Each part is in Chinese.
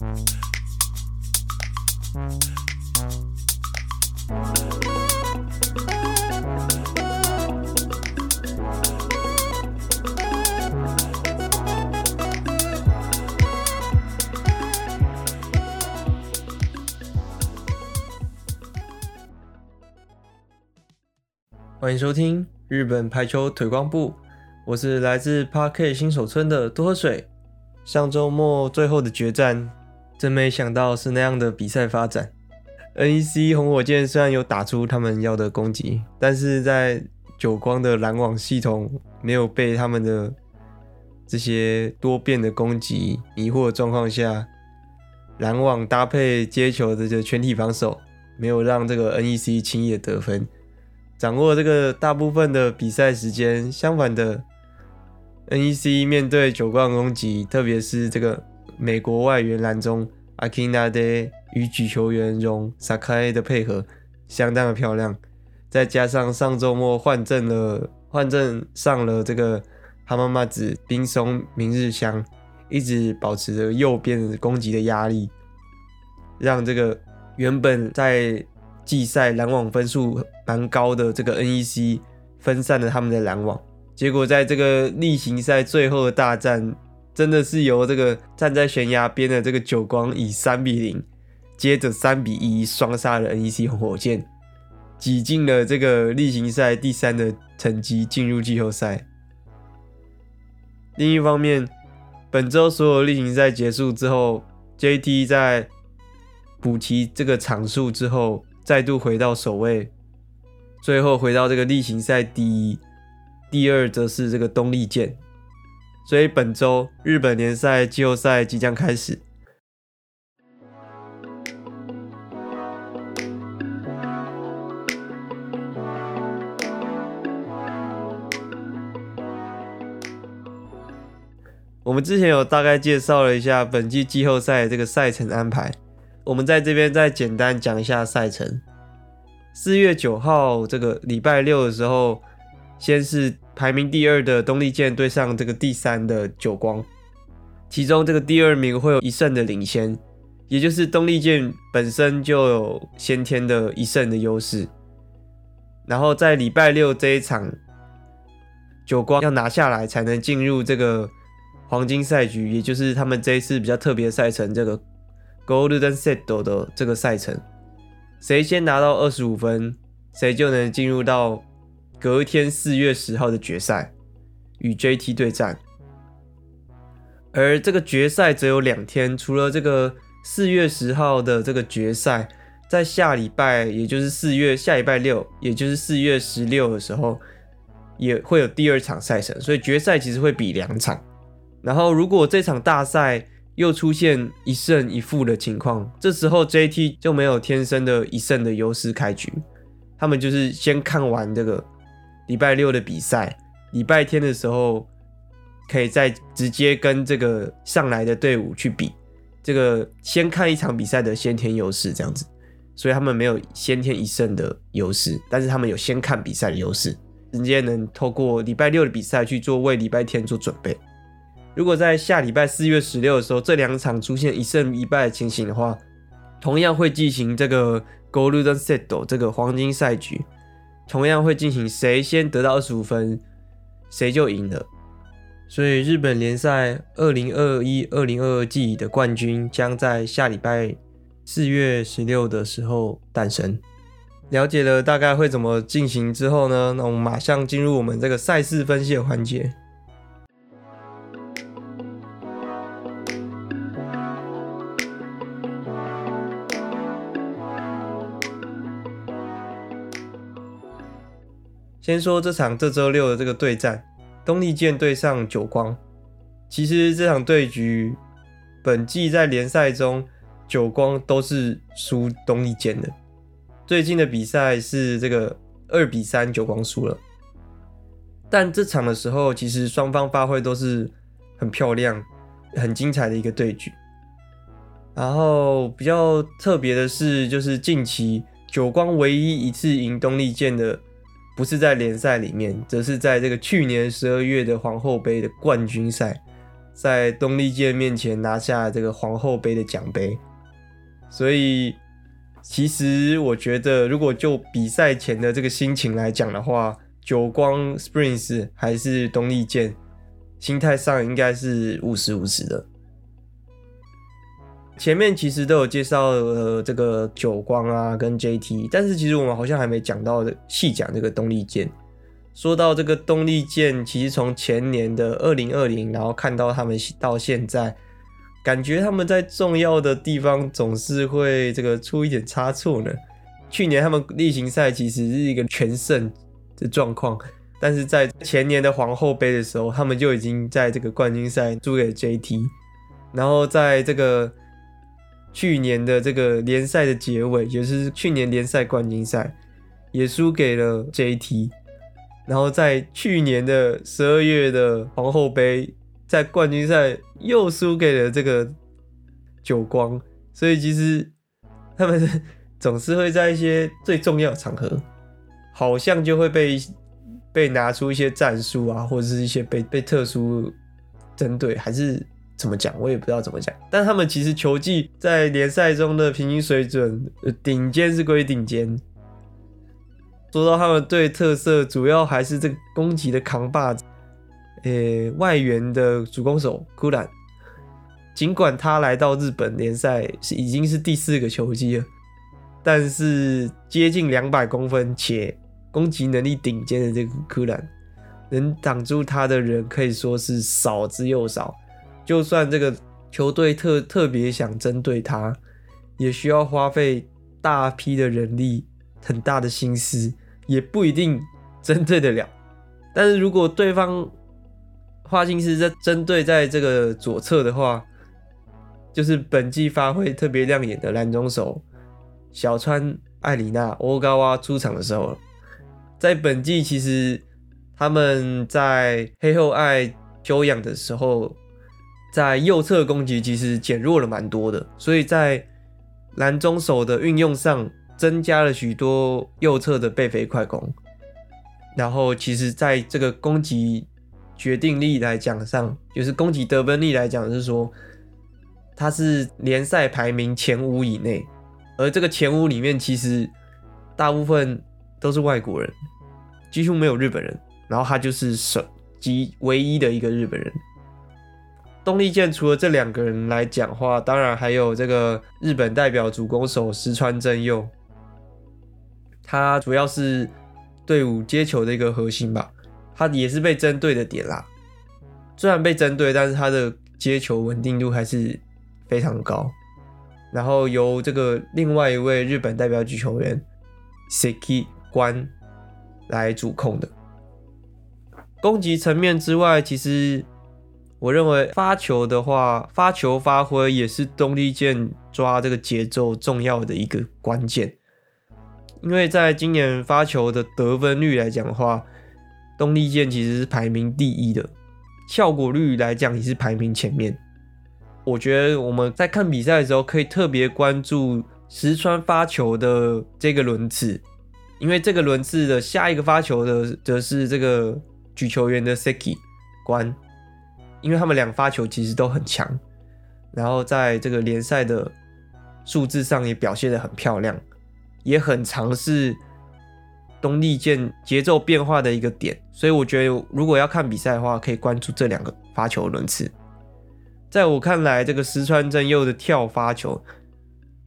欢迎收听日本排球腿光部，我是来自 Park 新手村的多喝水。上周末最后的决战，真没想到是那样的比赛发展。NEC 红火箭虽然有打出他们要的攻击，但是在久光的拦网系统没有被他们的这些多变的攻击迷惑的状况下，拦网搭配接球的这个全体防守，没有让这个 NEC 轻易的得分。掌握这个大部分的比赛时间，相反的，NEC 面对久光攻击，特别是这个美国外援篮中 Akinade 与举球员荣 Sakai 的配合相当的漂亮，再加上上周末换阵了，换阵上了这个哈妈妈子冰松明日香，一直保持着右边攻击的压力，让这个原本在季赛拦网分数蛮高的这个 NEC 分散了他们的拦网，结果在这个例行赛最后的大战，真的是由这个站在悬崖边的这个久光以三比零，接着三比一双杀了 NEC 红火箭，挤进了这个例行赛第三的成绩进入季后赛。另一方面，本周所有例行赛结束之后，JT 在补齐这个场数之后。再度回到首位，最后回到这个例行赛第一，第二则是这个东丽箭，所以本周日本联赛季后赛即将开始。我们之前有大概介绍了一下本季季后赛这个赛程安排。我们在这边再简单讲一下赛程。四月九号这个礼拜六的时候，先是排名第二的东丽健对上这个第三的久光，其中这个第二名会有一胜的领先，也就是东丽健本身就有先天的一胜的优势。然后在礼拜六这一场，久光要拿下来才能进入这个黄金赛局，也就是他们这一次比较特别赛程这个。Golden Set 的这个赛程，谁先拿到二十五分，谁就能进入到隔天四月十号的决赛，与 JT 对战。而这个决赛只有两天，除了这个四月十号的这个决赛，在下礼拜，也就是四月下礼拜六，也就是四月十六的时候，也会有第二场赛程，所以决赛其实会比两场。然后，如果这场大赛，又出现一胜一负的情况，这时候 JT 就没有天生的一胜的优势开局，他们就是先看完这个礼拜六的比赛，礼拜天的时候可以再直接跟这个上来的队伍去比，这个先看一场比赛的先天优势这样子，所以他们没有先天一胜的优势，但是他们有先看比赛的优势，直接能透过礼拜六的比赛去做为礼拜天做准备。如果在下礼拜四月十六的时候，这两场出现一胜一败的情形的话，同样会进行这个 Golden Set 这个黄金赛局，同样会进行谁先得到二十五分，谁就赢了。所以日本联赛二零二一、二零二二季的冠军将在下礼拜四月十六的时候诞生。了解了大概会怎么进行之后呢，那我们马上进入我们这个赛事分析的环节。先说这场这周六的这个对战，东丽箭对上久光。其实这场对局，本季在联赛中，久光都是输东丽箭的。最近的比赛是这个二比三，久光输了。但这场的时候，其实双方发挥都是很漂亮、很精彩的一个对局。然后比较特别的是，就是近期久光唯一一次赢东丽箭的。不是在联赛里面，则是在这个去年十二月的皇后杯的冠军赛，在东丽健面前拿下这个皇后杯的奖杯。所以，其实我觉得，如果就比赛前的这个心情来讲的话，久光 Springs 还是东丽健，心态上应该是五十五十的。前面其实都有介绍呃这个久光啊跟 JT，但是其实我们好像还没讲到细讲这个东力舰。说到这个东力舰，其实从前年的二零二零，然后看到他们到现在。感觉他们在重要的地方总是会这个出一点差错呢。去年他们例行赛其实是一个全胜的状况，但是在前年的皇后杯的时候，他们就已经在这个冠军赛输给 JT，然后在这个去年的这个联赛的结尾，也就是去年联赛冠军赛也输给了 JT，然后在去年的十二月的皇后杯。在冠军赛又输给了这个久光，所以其实他们总是会在一些最重要的场合，好像就会被被拿出一些战术啊，或者是一些被被特殊针对，还是怎么讲，我也不知道怎么讲。但他们其实球技在联赛中的平均水准，顶尖是归顶尖。说到他们队特色，主要还是这个攻击的扛把子。呃、外援的主攻手库兰，尽管他来到日本联赛是已经是第四个球季了，但是接近两百公分且攻击能力顶尖的这个库兰，能挡住他的人可以说是少之又少。就算这个球队特特别想针对他，也需要花费大批的人力、很大的心思，也不一定针对得了。但是如果对方花心思在针对在这个左侧的话，就是本季发挥特别亮眼的拦中手小川艾里娜欧高娃出场的时候，在本季其实他们在黑后爱休养的时候，在右侧攻击其实减弱了蛮多的，所以在蓝中手的运用上增加了许多右侧的背飞快攻，然后其实在这个攻击。决定力来讲上，就是攻击得分力来讲，是说他是联赛排名前五以内，而这个前五里面其实大部分都是外国人，几乎没有日本人，然后他就是首级唯一的一个日本人。东丽箭除了这两个人来讲话，当然还有这个日本代表主攻手石川真佑，他主要是队伍接球的一个核心吧。他也是被针对的点啦，虽然被针对，但是他的接球稳定度还是非常高。然后由这个另外一位日本代表级球员 Seki 关来主控的。攻击层面之外，其实我认为发球的话，发球发挥也是东丽健抓这个节奏重要的一个关键。因为在今年发球的得分率来讲的话，东丽健其实是排名第一的，效果率来讲也是排名前面。我觉得我们在看比赛的时候，可以特别关注石川发球的这个轮次，因为这个轮次的下一个发球的则是这个举球员的 Seki 关，因为他们两发球其实都很强，然后在这个联赛的数字上也表现得很漂亮，也很尝试。东丽健节奏变化的一个点，所以我觉得如果要看比赛的话，可以关注这两个发球轮次。在我看来，这个石川真佑的跳发球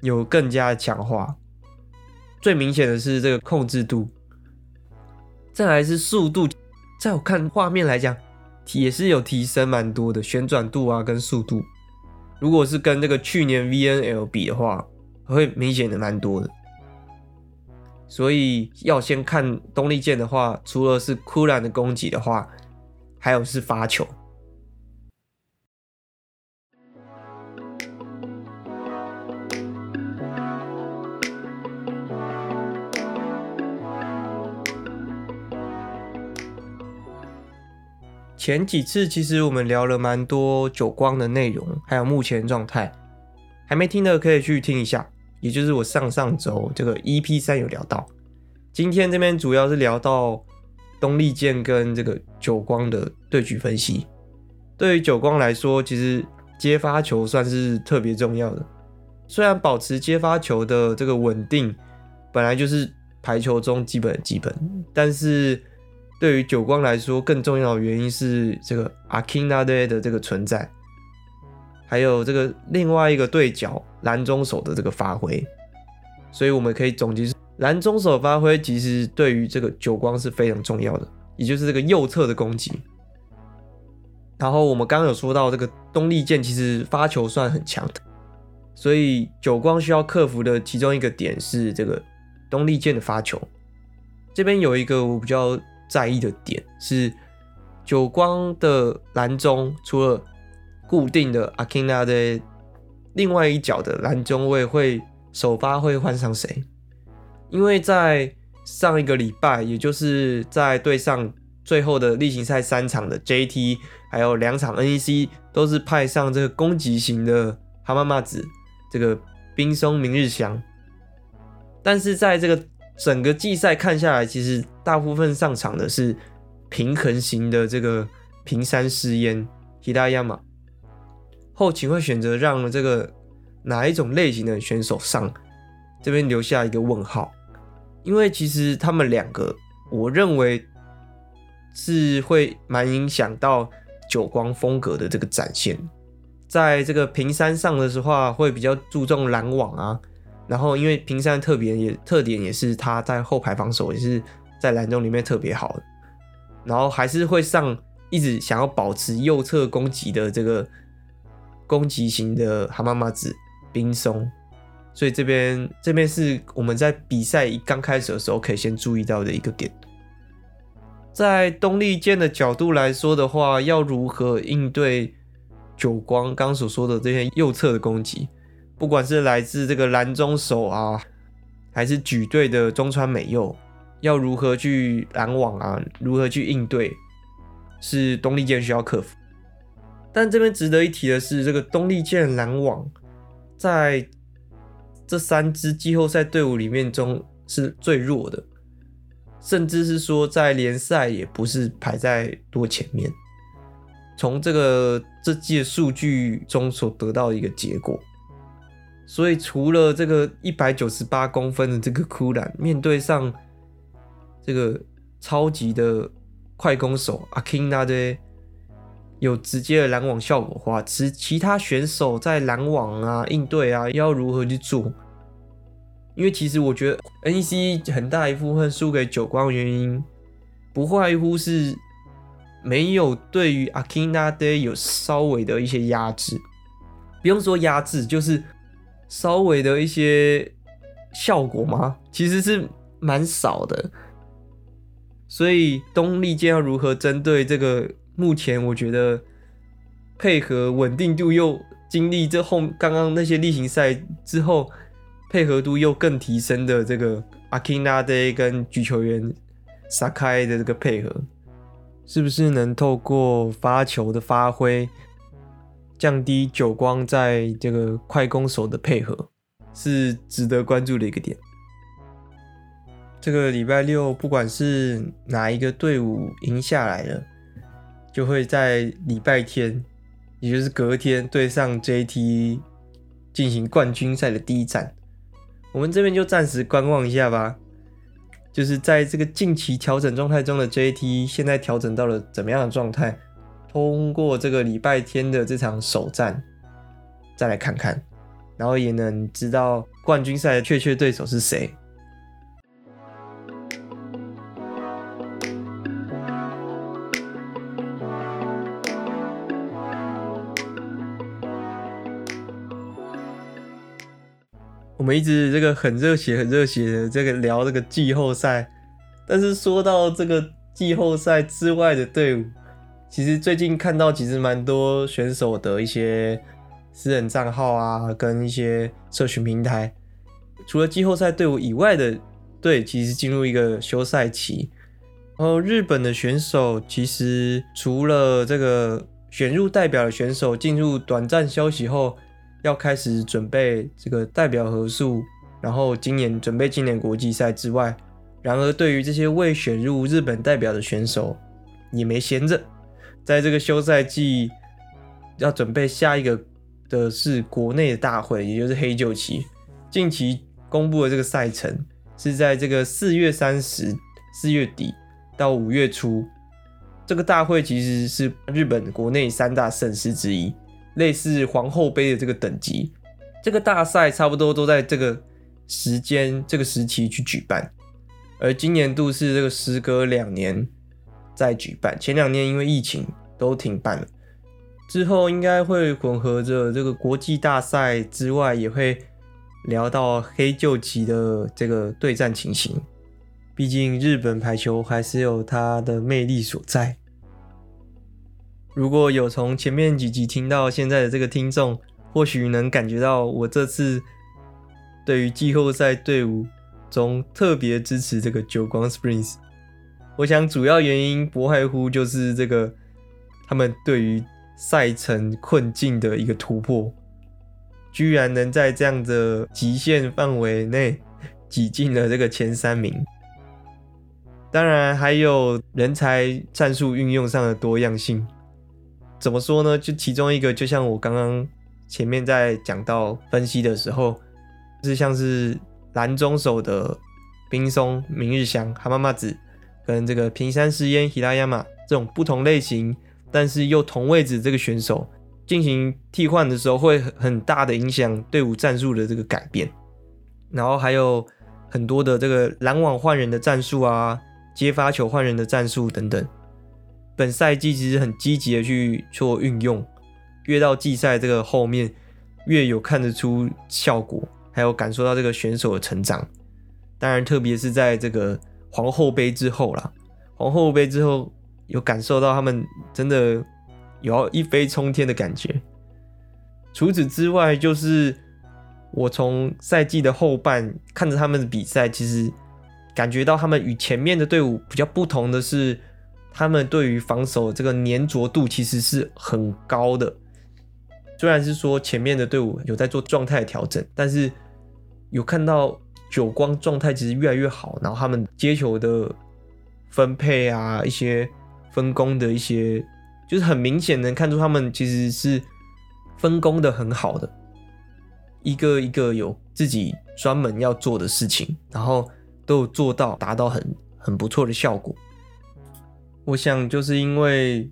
有更加强化，最明显的是这个控制度，再来是速度，在我看画面来讲也是有提升蛮多的旋转度啊跟速度。如果是跟那个去年 VNL 比的话，会明显的蛮多的。所以要先看东丽箭的话，除了是库兰的攻击的话，还有是发球。前几次其实我们聊了蛮多久光的内容，还有目前状态，还没听的可以去听一下。也就是我上上周这个 EP 三有聊到，今天这边主要是聊到东丽健跟这个久光的对局分析。对于久光来说，其实接发球算是特别重要的。虽然保持接发球的这个稳定，本来就是排球中基本的基本，但是对于久光来说，更重要的原因是这个アキナデ的这个存在，还有这个另外一个对角拦中手的这个发挥。所以我们可以总结，拦中手发挥其实对于这个久光是非常重要的，也就是这个右侧的攻击。然后我们刚刚有说到这个东丽箭其实发球算很强的。所以久光需要克服的其中一个点是这个东丽箭的发球。这边有一个我比较 在意的点是，久光的拦中除了固定的アキナデ另外一脚的拦中位会首发会换上谁？因为在上一个礼拜，也就是在对上最后的例行赛三场的 JT，还有两场 NEC 都是派上这个攻击型的浜松子。这个滨松明日香，但是在这个整个季赛看下来，其实 大部分上场的是平衡型的这个平山诗嫣、吉田亚马。后勤会选择让这个哪一种类型的选手上？这边留下一个问号，因为其实他们两个，我认为是会蛮影响到久光风格的这个展现。在这个平山上的时候，会比较注重拦网啊，然后因为平山特别也特点也是他在后排防守也是在蓝中里面特别好，然后还是会上一直想要保持右侧攻击的这个攻击型的浜松子冰松，所以这边这边是我们在比赛一刚开始的时候可以先注意到的一个点，在东丽剑的角度来说的话，要如何应对？久光？刚所说的这些右侧的攻击，不管是来自这个蓝中手啊，还是举队的中川美佑，要如何去拦网啊，如何去应对，是东丽健需要克服。但这边值得一提的是，这个东丽健拦网在这三支季后赛队伍里面中是最弱的，甚至是说在联赛也不是排在多前面。从这个这季数据中所得到一个结果，所以除了这个一百九十八公分的这个库兰，面对上这个超级的快攻手阿金纳德有直接的拦网效果的话，其其他选手在拦网啊、应对啊，要如何去做？因为其实我觉得 NEC 很大一部分输给久光的原因，不外乎是。没有对于阿基纳德有稍微的一些压制，不用说压制，就是稍微的一些效果吗？其实是蛮少的。所以东丽健要如何针对这个目前我觉得配合稳定度又经历这后刚刚那些例行赛之后配合度又更提升的这个阿基纳德跟举球员撒开的这个配合。是不是能透过发球的发挥，降低久光在这个快攻手的配合，是值得关注的一个点。这个礼拜六，不管是哪一个队伍赢下来了，就会在礼拜天，也就是隔天对上 JT 进行冠军赛的第一战。我们这边就暂时观望一下吧。就是在这个近期调整状态中的 JT，现在调整到了怎么样的状态？通过这个礼拜天的这场首战，再来看看，然后也能知道冠军赛的确切对手是谁。我们一直这个很热血、很热血的这个聊这个季后赛，但是说到这个季后赛之外的队伍，其实最近看到其实蛮多选手的一些私人账号啊，跟一些社群平台，除了季后赛队伍以外的队，其实进入一个休赛期。然后日本的选手其实除了这个选入代表的选手进入短暂休息后。要开始准备这个代表合宿，然后今年准备今年国际赛之外，然而对于这些未选入日本代表的选手，也没闲着，在这个休赛季要准备下一个的是国内的大会，也就是黑九期。近期公布的这个赛程是在这个四月三十、四月底到五月初。这个大会其实是日本国内三大盛事之一，类似皇后杯的这个等级。这个大赛差不多都在这个时间、这个时期去举办。而今年度是这个时隔两年再举办，前两年因为疫情都停办了。之后应该会混合着这个国际大赛之外，也会聊到黑旧级的这个对战情形。毕竟日本排球还是有它的魅力所在。如果有从前面几集听到现在的这个听众，或许能感觉到我这次对于季后赛队伍中特别支持这个久光 Springs。我想主要原因不外乎就是这个他们对于赛程困境的一个突破，居然能在这样的极限范围内挤进了这个前三名。当然还有人才战术运用上的多样性，怎么说呢？就其中一个，就像我刚刚前面在讲到分析的时候，是像是蓝中手的冰松明日香哈妈妈子，跟这个平山诗嫣喜拉亚马这种不同类型，但是又同位置这个选手进行替换的时候，会很大的影响队伍战术的这个改变。然后还有很多的这个拦网换人的战术啊。接发球换人的战术等等，本赛季其实很积极的去做运用，越到季赛这个后面，越有看得出效果，还有感受到这个选手的成长。当然，特别是在这个皇后杯之后啦，皇后杯之后有感受到他们真的有要一飞冲天的感觉。除此之外，就是我从赛季的后半看着他们的比赛，其实。感觉到他们与前面的队伍比较不同的是，他们对于防守这个粘着度其实是很高的。虽然是说前面的队伍有在做状态调整，但是有看到久光状态其实越来越好，然后他们接球的分配啊，一些分工的一些，就是很明显能看出他们其实是分工的很好的，一个一个有自己专门要做的事情，然后。都有做到，达到很很不错的效果。我想就是因为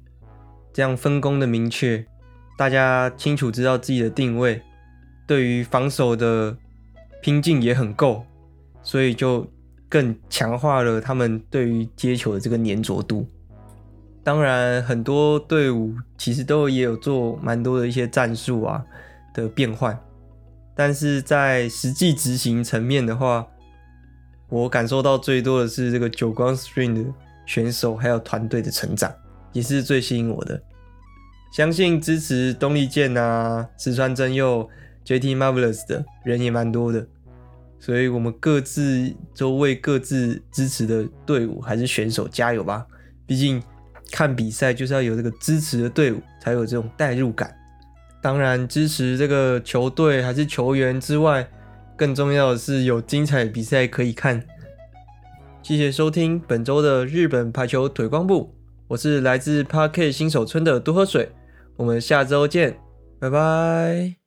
这样分工的明确，大家清楚知道自己的定位，对于防守的拼劲也很够，所以就更强化了他们对于接球的这个粘着度。当然，很多队伍其实都也有做蛮多的一些战术啊的变换，但是在实际执行层面的话，我感受到最多的是这个久光 Spring 的选手还有团队的成长，也是最吸引我的。相信支持东丽健啊、石川真佑、JT Marvelous 的人也蛮多的，所以我们各自都为各自支持的队伍还是选手加油吧。毕竟看比赛就是要有这个支持的队伍，才有这种代入感。当然，支持这个球队还是球员之外。更重要的是有精彩的比赛可以看。谢谢收听本周的日本排球腿光部，我是来自 Park 新手村的多喝水，我们下周见，拜拜。